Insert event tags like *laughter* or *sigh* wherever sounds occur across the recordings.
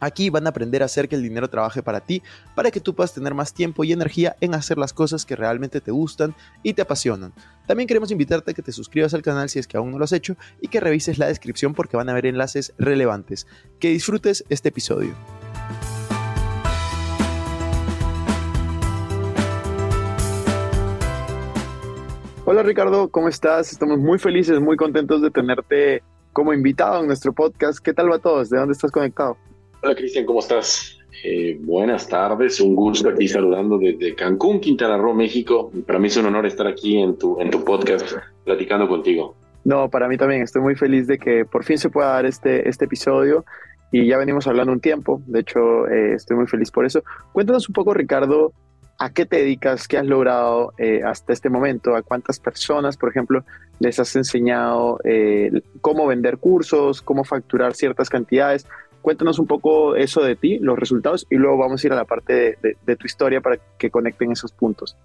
Aquí van a aprender a hacer que el dinero trabaje para ti, para que tú puedas tener más tiempo y energía en hacer las cosas que realmente te gustan y te apasionan. También queremos invitarte a que te suscribas al canal si es que aún no lo has hecho y que revises la descripción porque van a haber enlaces relevantes. Que disfrutes este episodio. Hola Ricardo, ¿cómo estás? Estamos muy felices, muy contentos de tenerte como invitado en nuestro podcast. ¿Qué tal va todos? ¿De dónde estás conectado? Hola Cristian, ¿cómo estás? Eh, buenas tardes, un gusto aquí saludando desde Cancún, Quintana Roo, México. Para mí es un honor estar aquí en tu, en tu podcast platicando contigo. No, para mí también estoy muy feliz de que por fin se pueda dar este, este episodio y ya venimos hablando un tiempo, de hecho eh, estoy muy feliz por eso. Cuéntanos un poco Ricardo, ¿a qué te dedicas? ¿Qué has logrado eh, hasta este momento? ¿A cuántas personas, por ejemplo, les has enseñado cómo vender cursos, cómo facturar ciertas cantidades? Cuéntanos un poco eso de ti, los resultados, y luego vamos a ir a la parte de, tu historia para que conecten esos puntos.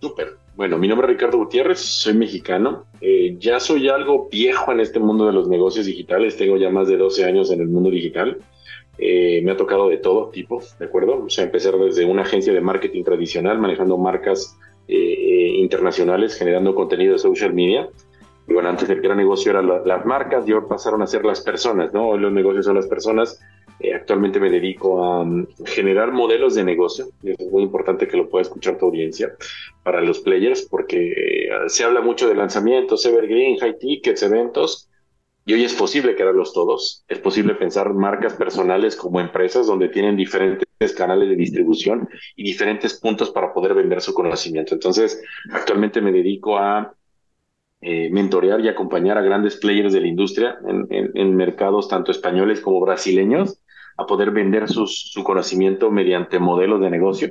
Súper. Bueno, mi nombre es Ricardo Gutiérrez, soy mexicano. Eh, ya soy algo viejo en este mundo de los negocios digitales. Tengo ya más de 12 años en el mundo digital. Eh, me ha tocado de todo tipo, ¿de acuerdo? O sea, empecé desde una agencia de marketing tradicional, manejando marcas eh, internacionales, generando contenido de social media. Bueno, antes el gran negocio eran las marcas y ahora pasaron a ser las personas, ¿no? Hoy los negocios son las personas. Eh, actualmente me dedico a um, generar modelos de negocio. Y es muy importante que lo pueda escuchar tu audiencia para los players, porque eh, se habla mucho de lanzamientos, evergreen, high tickets, eventos. Y hoy es posible crearlos todos. Es posible pensar marcas personales como empresas donde tienen diferentes canales de distribución y diferentes puntos para poder vender su conocimiento. Entonces, actualmente me dedico a eh, mentorear y acompañar a grandes players de la industria en, mercados tanto españoles como brasileños a poder vender su conocimiento mediante modelos de negocio.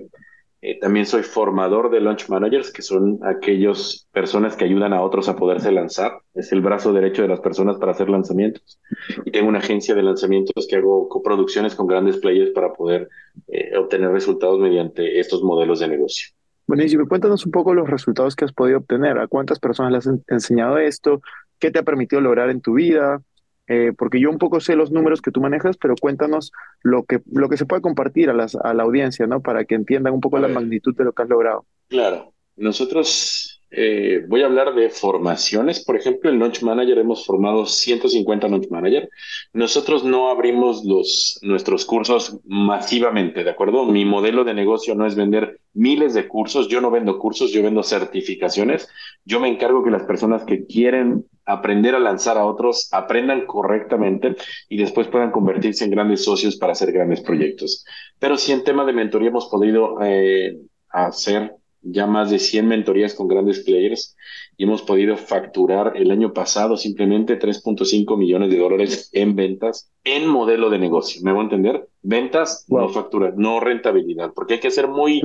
Eh, también soy formador de launch managers, que son aquellas personas que ayudan a otros a poderse lanzar. Es el brazo derecho de las personas para hacer lanzamientos. Y tengo una agencia de lanzamientos que hago coproducciones con grandes players para poder eh, obtener resultados mediante estos modelos de negocio. Buenísimo. Cuéntanos un poco los resultados que has podido obtener. ¿A cuántas personas le has enseñado esto? ¿Qué te ha permitido lograr en tu vida? Eh, porque yo un poco sé los números que tú manejas, pero cuéntanos lo que, lo que se puede compartir a, las, a la audiencia, ¿no? Para que entiendan un poco la magnitud de lo que has logrado. Claro. Nosotros eh, voy a hablar de formaciones. Por ejemplo, el Launch Manager hemos formado 150 Launch Manager. Nosotros no abrimos los, nuestros cursos masivamente, ¿de acuerdo? Mi modelo de negocio no es vender miles de cursos. Yo no vendo cursos, yo vendo certificaciones. Yo me encargo que las personas que quieren aprender a lanzar a otros aprendan correctamente y después puedan convertirse en grandes socios para hacer grandes proyectos. Pero si en tema de mentoría hemos podido eh, hacer ya más de 100 mentorías con grandes players y hemos podido facturar el año pasado simplemente 3.5 millones de dólares en ventas en modelo de negocio. ¿Me voy a entender? Ventas, no factura, no rentabilidad, porque hay que ser muy,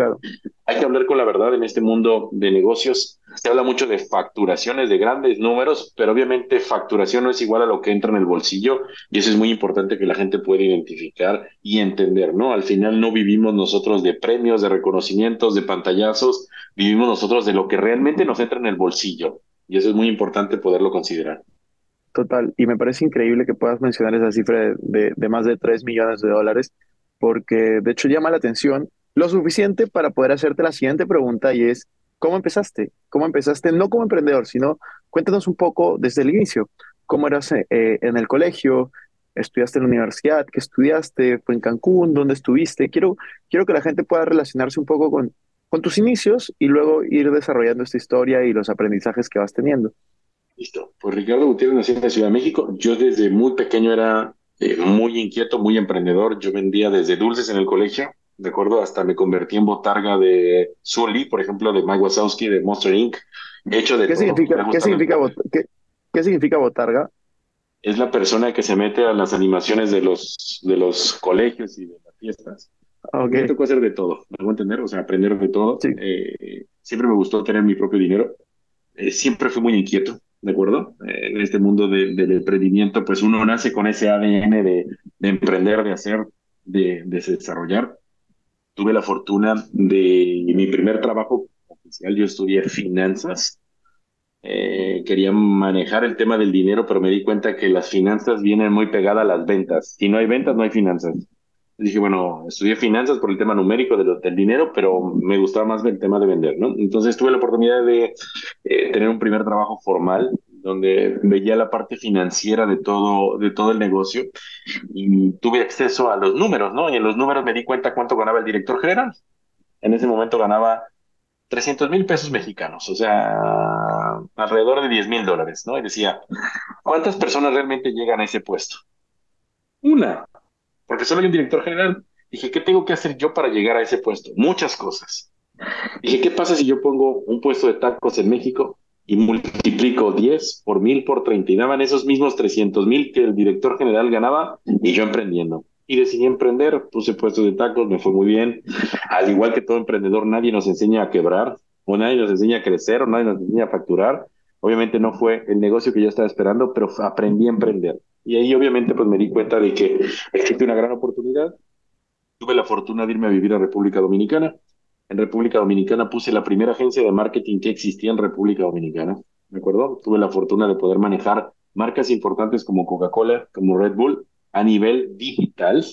hay que hablar con la verdad en este mundo de negocios. Se habla mucho de facturaciones, de grandes números, pero obviamente facturación no es igual a lo que entra en el bolsillo y eso es muy importante que la gente pueda identificar y entender, ¿no? Al final no vivimos nosotros de premios, de reconocimientos, de pantallazos, vivimos nosotros de lo que realmente nos entra en el bolsillo y eso es muy importante poderlo considerar. Total, y me parece increíble que puedas mencionar esa cifra de, de, más de 3 millones de dólares, porque de hecho llama la atención. Lo suficiente para poder hacerte la siguiente pregunta y es, ¿cómo empezaste? ¿Cómo empezaste no como emprendedor, sino cuéntanos un poco desde el inicio, cómo eras eh, en el colegio, estudiaste en la universidad, qué estudiaste, fue en Cancún, dónde estuviste. Quiero, quiero que la gente pueda relacionarse un poco con, con tus inicios y luego ir desarrollando esta historia y los aprendizajes que vas teniendo. Listo. Pues Ricardo Gutiérrez nació en la Ciudad de México. Yo desde muy pequeño era eh, muy inquieto, muy emprendedor. Yo vendía desde dulces en el colegio, de acuerdo, hasta me convertí en botarga de Sully, por ejemplo, de Mike Wazowski, de Monster Inc. Hecho de ¿Qué, Significa, ¿qué, significa, ¿qué, significa botarga? Es la persona que se mete a las animaciones de los, de los colegios y de la fiestas. Me tocó hacer de todo, me voy a entender, o sea, aprender de todo. Eh, siempre me gustó tener mi propio dinero. Eh, siempre fui muy inquieto, ¿de acuerdo? Eh, en este mundo del emprendimiento, pues uno nace con ese ADN de, de emprender, de hacer, de, de desarrollar. Tuve la fortuna de mi primer trabajo oficial, yo estudié finanzas. quería manejar el tema del dinero, pero me di cuenta que las finanzas vienen muy pegadas a las ventas. Si no hay ventas, no hay finanzas dije, bueno, estudié finanzas por el tema numérico del dinero, pero me gustaba más el tema de vender, ¿no? Entonces tuve la oportunidad de eh, tener un primer trabajo formal donde veía la parte financiera de todo, de todo el negocio y tuve acceso a los números, ¿no? Y en los números me di cuenta cuánto ganaba el director general. En ese momento ganaba 300 mil pesos mexicanos, o sea, alrededor de 10 mil dólares, ¿no? Y decía, ¿cuántas personas realmente llegan a ese puesto? Una, porque solo hay un director general. Dije, ¿qué tengo que hacer yo para llegar a ese puesto? Muchas cosas. Dije, ¿qué pasa si yo pongo un puesto de tacos en México y multiplico 10 por 1000 por 30 y daban esos mismos 300 mil que el director general ganaba y yo emprendiendo? Y decidí emprender, puse puestos de tacos, me fue muy bien. Al igual que todo emprendedor, nadie nos enseña a quebrar, o nadie nos enseña a crecer, o nadie nos enseña a facturar. Obviamente no fue el negocio que yo estaba esperando, pero aprendí a emprender. Y ahí obviamente pues me di cuenta de que existe una gran oportunidad. Tuve la fortuna de irme a vivir a República Dominicana. En República Dominicana puse la primera agencia de marketing que existía en República Dominicana. ¿De acuerdo? Tuve la fortuna de poder manejar marcas importantes como Coca-Cola, como Red Bull, a nivel digital,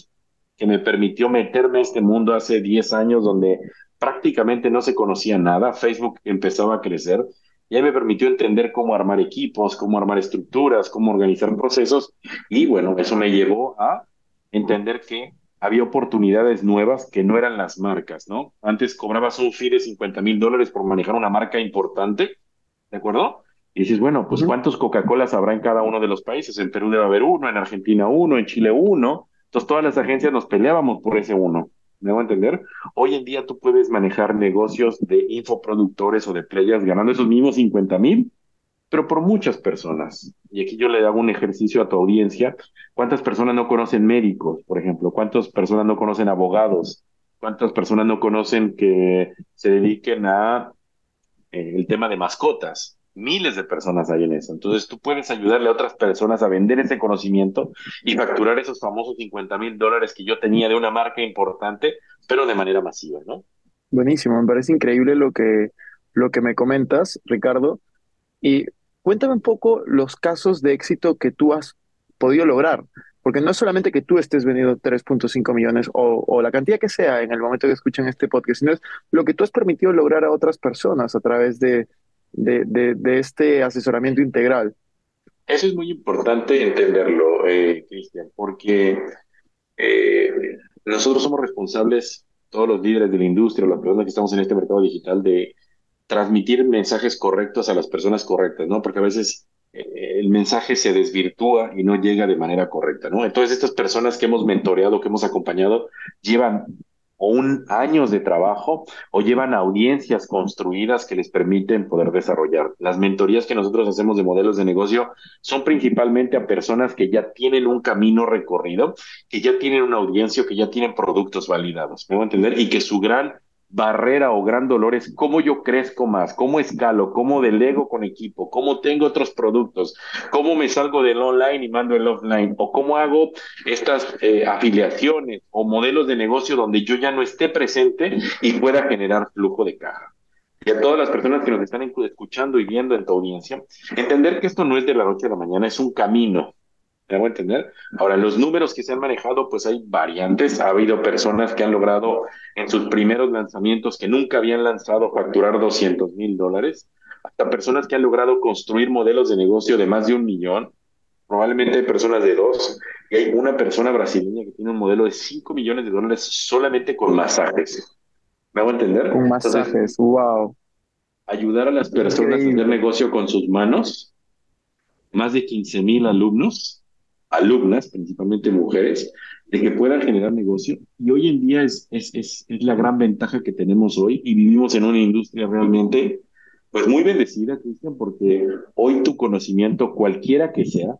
que me permitió meterme a este mundo hace 10 años donde prácticamente no se conocía nada. Facebook empezaba a crecer y ahí me permitió entender cómo armar equipos, cómo armar estructuras, cómo organizar procesos. Y bueno, eso me llevó a entender que había oportunidades nuevas que no eran las marcas, ¿no? Antes cobrabas un fee de 50 mil dólares por manejar una marca importante, ¿de acuerdo? Y dices, bueno, pues ¿cuántos Coca-Colas habrá en cada uno de los países? En Perú debe haber uno, en Argentina uno, en Chile uno. Entonces todas las agencias nos peleábamos por ese uno. ¿Me a entender? Hoy en día tú puedes manejar negocios de infoproductores o de players ganando esos mismos 50 mil, pero por muchas personas. Y aquí yo le hago un ejercicio a tu audiencia. ¿Cuántas personas no conocen médicos, por ejemplo? ¿Cuántas personas no conocen abogados? ¿Cuántas personas no conocen que se dediquen a eh, el tema de mascotas? Miles de personas hay en eso. Entonces tú puedes ayudarle a otras personas a vender ese conocimiento y facturar esos famosos 50 mil dólares que yo tenía de una marca importante, pero de manera masiva, ¿no? Buenísimo, me parece increíble lo que, lo que me comentas, Ricardo. Y cuéntame un poco los casos de éxito que tú has podido lograr, porque no es solamente que tú estés vendiendo 3.5 millones o, o, la cantidad que sea en el momento que escuchan este podcast, sino es lo que tú has permitido lograr a otras personas a través de, de, de, este asesoramiento integral. Eso es muy importante entenderlo, eh, Cristian, porque eh, nosotros somos responsables, todos los líderes de la industria, las personas que estamos en este mercado digital, de transmitir mensajes correctos a las personas correctas, ¿no? Porque a veces eh, el mensaje se desvirtúa y no llega de manera correcta, ¿no? Entonces, estas personas que hemos mentoreado, que hemos acompañado, llevan o un años de trabajo o llevan audiencias construidas que les permiten poder desarrollar. Las mentorías que nosotros hacemos de modelos de negocio son principalmente a personas que ya tienen un camino recorrido, que ya tienen una audiencia, que ya tienen productos validados, ¿me voy a entender? Y que su gran barrera o gran dolor es cómo yo crezco más, cómo escalo, cómo delego con equipo, cómo tengo otros productos, cómo me salgo del online y mando el offline, o cómo hago estas eh, afiliaciones o modelos de negocio donde yo ya no esté presente y pueda generar flujo de caja. Y a todas las personas que nos están escuchando y viendo en tu audiencia, entender que esto no es de la noche a la mañana, es un camino, ¿Me hago entender? Ahora, los números que se han manejado, pues hay variantes. Ha habido personas que han logrado en sus primeros lanzamientos que nunca habían lanzado facturar 200 mil dólares, hasta personas que han logrado construir modelos de negocio de más de un millón. Probablemente hay personas de dos. Y hay una persona brasileña que tiene un modelo de 5 millones de dólares solamente con masajes. ¿Me hago entender? Con masajes, wow. Ayudar a las personas a hacer negocio con sus manos. Más de 15 mil alumnos alumnas, principalmente mujeres, de que puedan generar negocio. Y hoy en día es, es, es, es, la gran ventaja que tenemos hoy y vivimos en una industria realmente, pues muy bendecida, Cristian, porque hoy tu conocimiento, cualquiera que sea,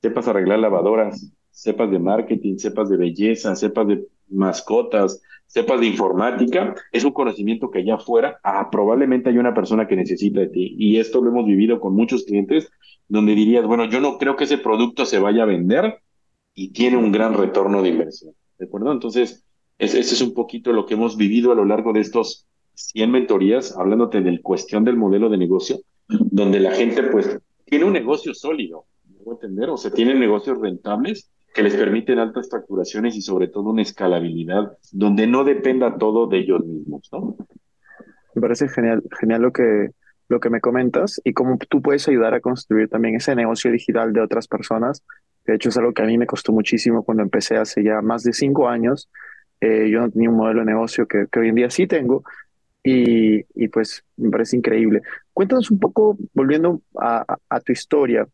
sepas arreglar lavadoras, sepas de marketing, sepas de belleza, sepas de mascotas, sepas de informática, es un conocimiento que allá afuera ah, probablemente hay una persona que necesita de ti. Y esto lo hemos vivido con muchos clientes donde dirías, bueno, yo no creo que ese producto se vaya a vender y tiene un gran retorno de inversión. ¿De acuerdo? Entonces, ese es un poquito lo que hemos vivido a lo largo de estos 100 mentorías, hablándote del cuestión del modelo de negocio, donde la gente pues tiene un negocio sólido, ¿me entender? O sea, tienen negocios rentables que les permiten altas facturaciones y sobre todo una escalabilidad donde no dependa todo de ellos mismos, ¿no? Me parece genial, genial lo que, lo que me comentas y cómo tú puedes ayudar a construir también ese negocio digital de otras personas. De hecho, es algo que a mí me costó muchísimo cuando empecé hace ya más de cinco años. Eh, yo no tenía un modelo de negocio que, que hoy en día sí tengo y, y, pues me parece increíble. Cuéntanos un poco, volviendo a, a tu historia,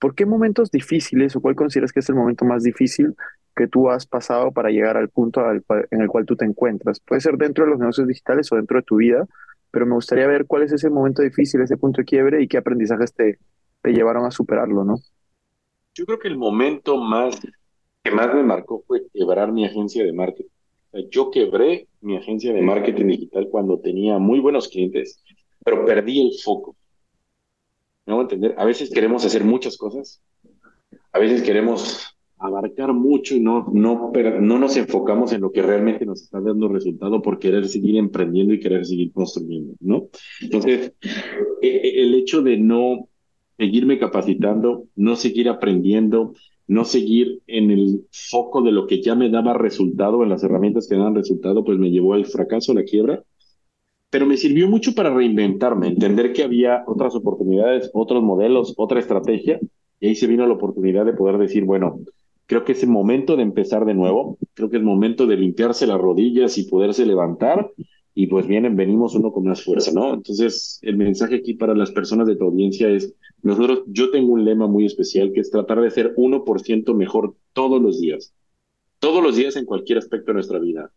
¿Por qué momentos difíciles o cuál consideras que es el momento más difícil que tú has pasado para llegar al punto en el cual tú te encuentras? Puede ser dentro de los negocios digitales o dentro de tu vida, pero me gustaría ver cuál es ese momento difícil, ese punto de quiebre y qué aprendizajes te, te llevaron a superarlo, ¿no? Yo creo que el momento más que más me marcó fue quebrar mi agencia de marketing. yo quebré mi agencia de marketing digital cuando tenía muy buenos clientes, pero perdí el foco. ¿Me entender? A veces queremos hacer muchas cosas, a veces queremos abarcar mucho y no, no, no nos enfocamos en lo que realmente nos está dando resultado por querer seguir emprendiendo y querer seguir construyendo, ¿no? Entonces, e, e, el hecho de no seguirme capacitando, no seguir aprendiendo, no seguir en el foco de lo que ya me daba resultado, en las herramientas que dan resultado, pues me llevó al fracaso, a la quiebra, pero me sirvió mucho para reinventarme, entender que había otras oportunidades, otros modelos, otra estrategia, y ahí se vino la oportunidad de poder decir, bueno, creo que es el momento de empezar de nuevo, creo que es momento de limpiarse las rodillas y poderse levantar, y pues vienen, venimos uno con más fuerza, ¿no? Entonces, el mensaje aquí para las personas de tu audiencia es, nosotros, yo tengo un lema muy especial que es tratar de ser 1% mejor todos los días, todos los días en cualquier aspecto de nuestra vida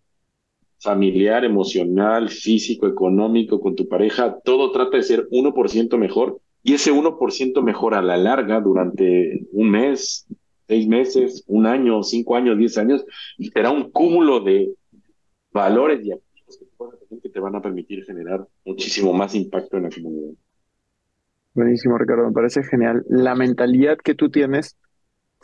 familiar, emocional, físico, económico, con tu pareja, todo trata de ser 1% mejor y ese 1% mejor a la larga durante un mes, seis meses, un año, cinco años, diez años, será un cúmulo de valores y activos que te van a permitir generar muchísimo más impacto en la comunidad. Buenísimo, Ricardo, me parece genial. La mentalidad que tú tienes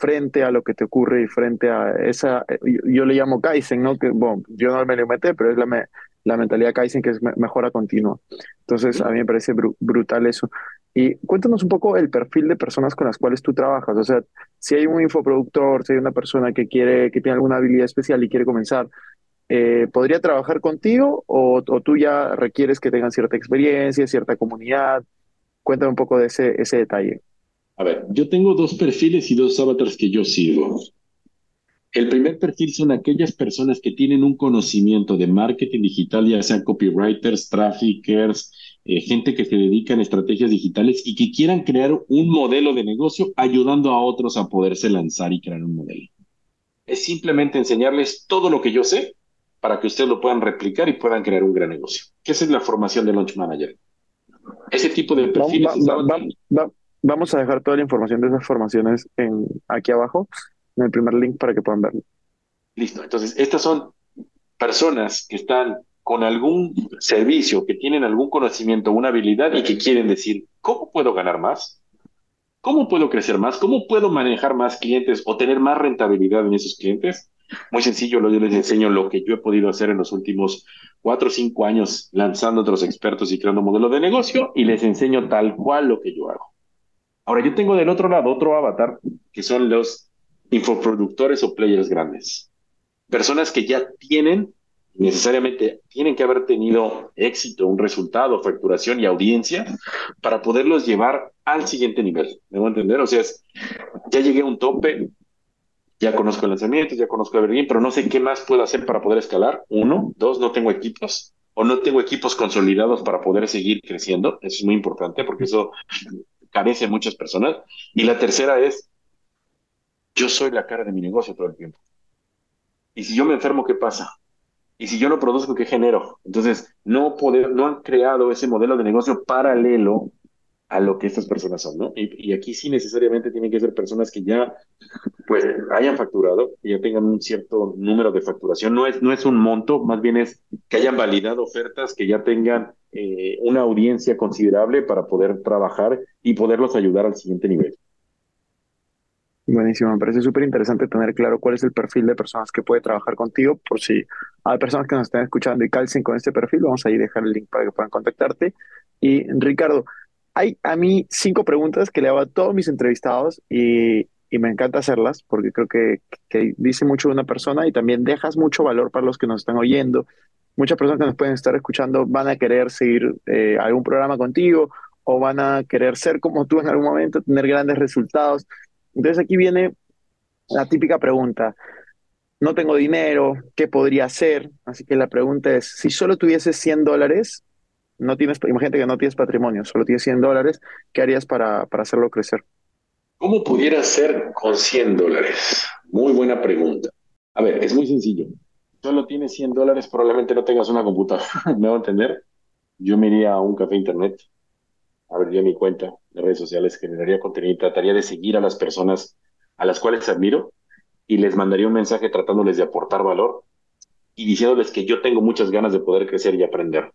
frente a lo que te ocurre y frente a esa, yo, le llamo Kaizen, ¿no? Que, bueno, yo no me lo meté, pero es la, la mentalidad Kaizen que es mejora continua. Entonces, a mí me parece brutal eso. Y cuéntanos un poco el perfil de personas con las cuales tú trabajas. O sea, si hay un infoproductor, si hay una persona que quiere, que tiene alguna habilidad especial y quiere comenzar, eh, ¿podría trabajar contigo o, o, tú ya requieres que tengan cierta experiencia, cierta comunidad? Cuéntame un poco de ese, ese detalle. A ver, yo tengo dos perfiles y dos avatars que yo sigo. El primer perfil son aquellas personas que tienen un conocimiento de marketing digital, ya sean copywriters, traffickers, eh, gente que se dedica en estrategias digitales y que quieran crear un modelo de negocio ayudando a otros a poderse lanzar y crear un modelo. Es simplemente enseñarles todo lo que yo sé para que ustedes lo puedan replicar y puedan crear un gran negocio. ¿Qué es la formación de Launch Manager. Ese tipo de perfiles. Vamos a dejar toda la información de esas formaciones en, aquí abajo, en el primer link para que puedan verlo. Listo. Entonces, estas son personas que están con algún servicio, que tienen algún conocimiento, una habilidad y que quieren decir, ¿cómo puedo ganar más? ¿Cómo puedo crecer más? ¿Cómo puedo manejar más clientes o tener más rentabilidad en esos clientes? Muy sencillo, yo les enseño lo que yo he podido hacer en los últimos cuatro o cinco años lanzando otros expertos y creando modelos de negocio y les enseño tal cual lo que yo hago. Ahora, yo tengo del otro lado otro avatar, que son los infoproductores o players grandes. Personas que ya tienen, necesariamente tienen que haber tenido éxito, un resultado, facturación y audiencia para poderlos llevar al siguiente nivel. ¿Me voy a entender? O sea, ya llegué a un tope, ya conozco el lanzamiento, ya conozco a Berlín, pero no sé qué más puedo hacer para poder escalar. Uno, dos, no tengo equipos o no tengo equipos consolidados para poder seguir creciendo. Eso es muy importante porque eso carece muchas personas. Y la tercera es, yo soy la cara de mi negocio todo el tiempo. Y si yo me enfermo, ¿qué pasa? Y si yo no produzco, ¿qué genero? Entonces, no, no han creado ese modelo de negocio paralelo a lo que estas personas son, ¿no? Y, aquí sí necesariamente tienen que ser personas que ya pues hayan facturado, que ya tengan un cierto número de facturación. No es, no es un monto, más bien es que hayan validado ofertas, que ya tengan eh, una audiencia considerable para poder trabajar y poderlos ayudar al siguiente nivel. Buenísimo, me parece súper interesante tener claro cuál es el perfil de personas que puede trabajar contigo, por si hay personas que nos están escuchando y calcen con este perfil, vamos a ir a dejar el link para que puedan contactarte. Y Ricardo, hay a mí cinco preguntas que le hago a todos mis entrevistados y, me encanta hacerlas porque creo que, dice mucho de una persona y también dejas mucho valor para los que nos están oyendo. Muchas personas que nos pueden estar escuchando van a querer seguir eh, algún programa contigo o van a querer ser como tú en algún momento, tener grandes resultados. Entonces aquí viene la típica pregunta. No tengo dinero, ¿qué podría hacer? Así que la pregunta es, si solo tuvieses 100 dólares, no tienes, imagínate que no tienes patrimonio, solo tienes 100 dólares, ¿qué harías para, para hacerlo crecer? ¿Cómo pudiera ser con 100 dólares? Muy buena pregunta. A ver, es muy sencillo. Solo tienes 100 dólares, probablemente no tengas una computadora. *laughs* ¿Me va a entender? Yo me iría a un café internet, abriría mi cuenta de redes sociales, generaría contenido y trataría de seguir a las personas a las cuales admiro y les mandaría un mensaje tratándoles de aportar valor y diciéndoles que yo tengo muchas ganas de poder crecer y aprender.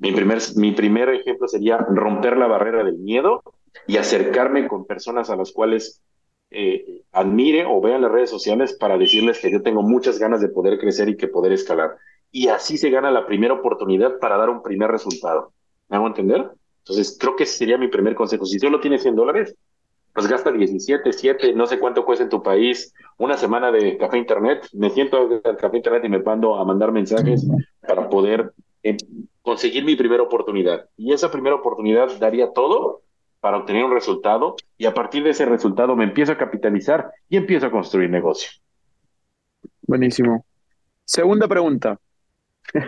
Mi primer, mi primer ejemplo sería romper la barrera del miedo y acercarme con personas a las cuales eh, admire o vea en las redes sociales para decirles que yo tengo muchas ganas de poder crecer y que poder escalar. Y así se gana la primera oportunidad para dar un primer resultado. ¿Me hago entender? Entonces, creo que ese sería mi primer consejo. Si solo tienes 100 dólares, pues gasta 17, 7, no sé cuánto cuesta en tu país, una semana de café internet. Me siento al café internet y me mando a mandar mensajes para poder eh, conseguir mi primera oportunidad. Y esa primera oportunidad daría todo para obtener un resultado y a partir de ese resultado me empiezo a capitalizar y empiezo a construir negocio. Buenísimo. Segunda pregunta. *laughs*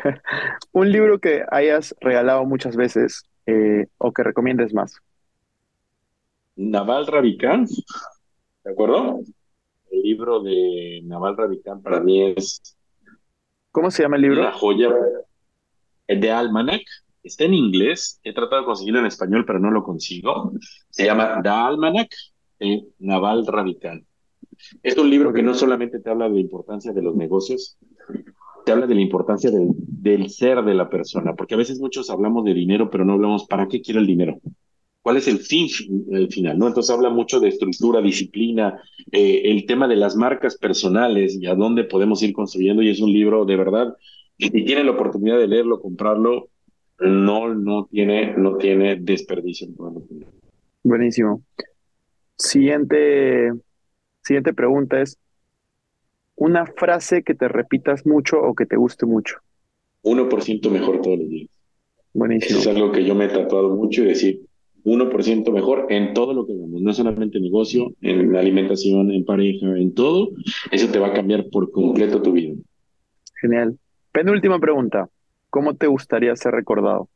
un libro que hayas regalado muchas veces eh, o que recomiendes más. Naval Ravikant, ¿de acuerdo? El libro de Naval Ravikant para mí es... ¿Cómo se llama el libro? Una joya de Almanac está en inglés. He tratado de conseguirlo en español, pero no lo consigo. Se llama The Almanac de Naval Ravikant. Es un libro que no solamente te habla de la importancia de los negocios, te habla de la importancia del, del, ser de la persona, porque a veces muchos hablamos de dinero, pero no hablamos para qué quiero el dinero. ¿Cuál es el fin el final? ¿no? Entonces habla mucho de estructura, disciplina, eh, el tema de las marcas personales y a dónde podemos ir construyendo. Y es un libro de verdad y si tiene la oportunidad de leerlo, comprarlo, no, no, tiene, no tiene desperdicio. Buenísimo. Siguiente, siguiente pregunta es, una frase que te repitas mucho o que te guste mucho. 1% mejor todos los días. Buenísimo. Eso es algo que yo me he tatuado mucho y decir 1% mejor en todo lo que hagamos, no solamente en negocio, en alimentación, en pareja, en todo. Eso te va a cambiar por completo tu vida. Genial. Penúltima pregunta. ¿Cómo te gustaría ser recordado?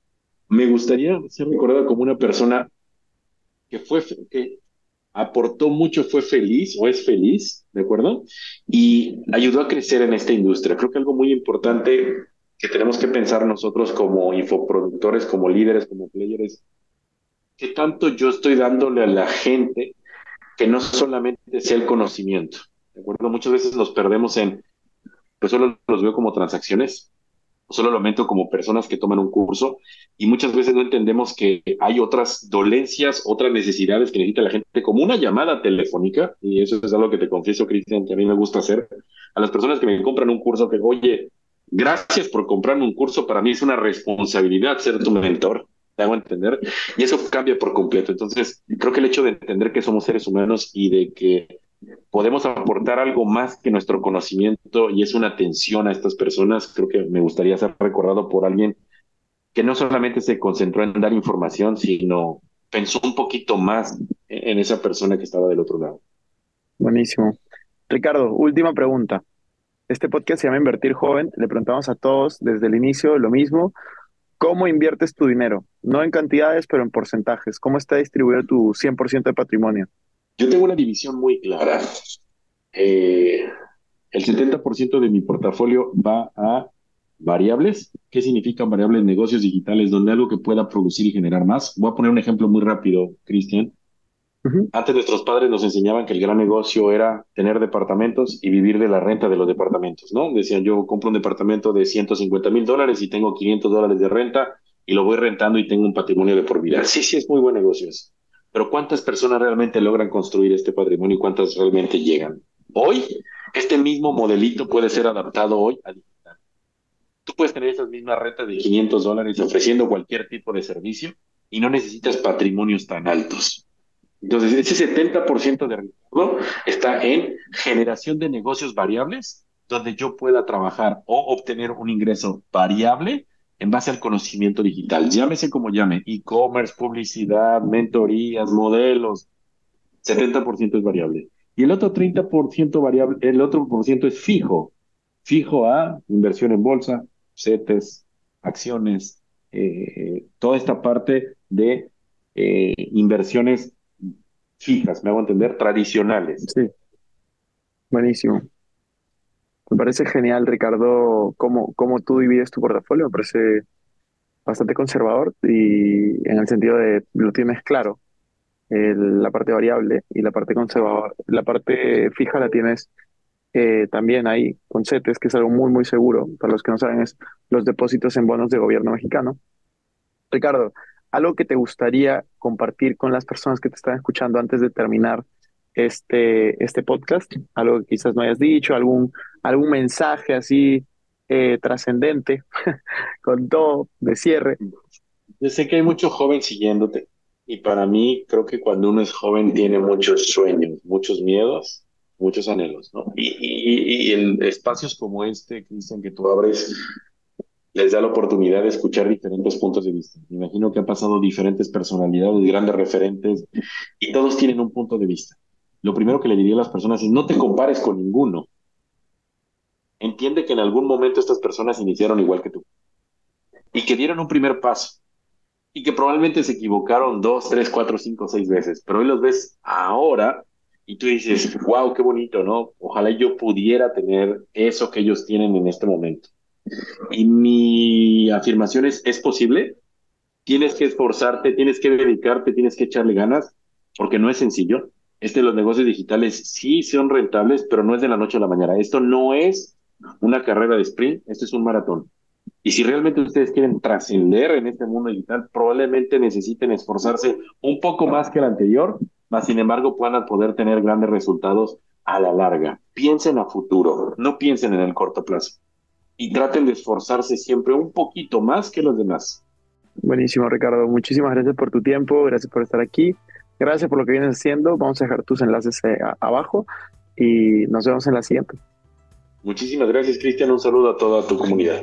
Me gustaría ser recordado como una persona que fue, que aportó mucho, fue feliz o es feliz, ¿de acuerdo? Y ayudó a crecer en esta industria. Creo que algo muy importante que tenemos que pensar nosotros como infoproductores, como líderes, como players, ¿qué tanto yo estoy dándole a la gente que no solamente sea el conocimiento? ¿De acuerdo? Muchas veces nos perdemos en pues solo los veo como transacciones, solo lo meto como personas que toman un curso y muchas veces no entendemos que hay otras dolencias, otras necesidades que necesita la gente, como una llamada telefónica, y eso es algo que te confieso, Cristian, que a mí me gusta hacer, a las personas que me compran un curso, que, oye, gracias por comprarme un curso, para mí es una responsabilidad ser tu mentor, te hago entender, y eso cambia por completo. Entonces, creo que el hecho de entender que somos seres humanos y de que podemos aportar algo más que nuestro conocimiento y es una atención a estas personas. Creo que me gustaría ser recordado por alguien que no solamente se concentró en dar información, sino pensó un poquito más en esa persona que estaba del otro lado. Buenísimo. Ricardo, última pregunta. Este podcast se llama Invertir Joven. Le preguntamos a todos desde el inicio lo mismo. ¿Cómo inviertes tu dinero? No en cantidades, pero en porcentajes. ¿Cómo está distribuido tu 100% de patrimonio? Yo tengo una división muy clara. Eh, el 70% de mi portafolio va a variables. ¿Qué significan variables? Negocios digitales, donde algo que pueda producir y generar más. Voy a poner un ejemplo muy rápido, Cristian. Antes nuestros padres nos enseñaban que el gran negocio era tener departamentos y vivir de la renta de los departamentos, ¿no? Decían, yo compro un departamento de 150 mil dólares y tengo 500 dólares de renta y lo voy rentando y tengo un patrimonio de por vida. Sí, sí, es muy buen negocio Pero ¿cuántas personas realmente logran construir este patrimonio y cuántas realmente llegan? Hoy, este mismo modelito puede ser adaptado hoy a digital. Tú puedes tener esas mismas rentas de 500 dólares ofreciendo cualquier tipo de servicio y no necesitas patrimonios tan altos. Entonces, ese 70% de riesgo está en generación de negocios variables, donde yo pueda trabajar o obtener un ingreso variable en base al conocimiento digital. Llámese como llame, e-commerce, publicidad, mentorías, modelos. 70% es variable. Y el otro 30% variable, el otro por ciento es fijo. Fijo a inversión en bolsa, CETES, acciones, eh, toda esta parte de eh, inversiones fijas, me hago entender, tradicionales. Sí. Buenísimo. Me parece genial, Ricardo, cómo, cómo tú divides tu portafolio. Me parece bastante conservador y en el sentido de lo tienes claro, la parte variable y la parte conservadora. La parte fija la tienes eh, también ahí con CETES, que es algo muy, muy seguro. Para los que no saben, es los depósitos en bonos de gobierno mexicano. Ricardo, algo que te gustaría compartir con las personas que te están escuchando antes de terminar este, este podcast, algo que quizás no hayas dicho, algún, algún mensaje así eh, trascendente *laughs* con todo de cierre. Yo sé que hay mucho joven siguiéndote y para mí creo que cuando uno es joven tiene muchos sueños, muchos miedos, muchos anhelos, ¿no? Y, y, y en espacios como este, Cristian, que tú abres, les da la oportunidad de escuchar diferentes puntos de vista. Me imagino que han pasado diferentes personalidades, grandes referentes, y todos tienen un punto de vista. Lo primero que le diría a las personas es no te compares con ninguno. Entiende que en algún momento estas personas iniciaron igual que tú y que dieron un primer paso y que probablemente se equivocaron dos, tres, cuatro, cinco, seis veces, pero hoy los ves ahora y tú dices, wow, qué bonito, ¿no? Ojalá yo pudiera tener eso que ellos tienen en este momento. Y mi afirmación es, ¿es posible? Tienes que esforzarte, tienes que dedicarte, tienes que echarle ganas, porque no es sencillo. Este, los negocios digitales sí son rentables, pero no es de la noche a la mañana. Esto no es una carrera de sprint, esto es un maratón. Y si realmente ustedes quieren trascender en este mundo digital, probablemente necesiten esforzarse un poco más que el anterior, mas sin embargo puedan poder tener grandes resultados a la larga. Piensen a futuro, no piensen en el corto plazo y traten de esforzarse siempre un poquito más que los demás. Buenísimo, Ricardo. Muchísimas gracias por tu tiempo, gracias por estar aquí, gracias por lo que vienes haciendo. Vamos a dejar tus enlaces eh, abajo y nos vemos en la siguiente. Muchísimas gracias, Cristian. Un saludo a toda tu comunidad.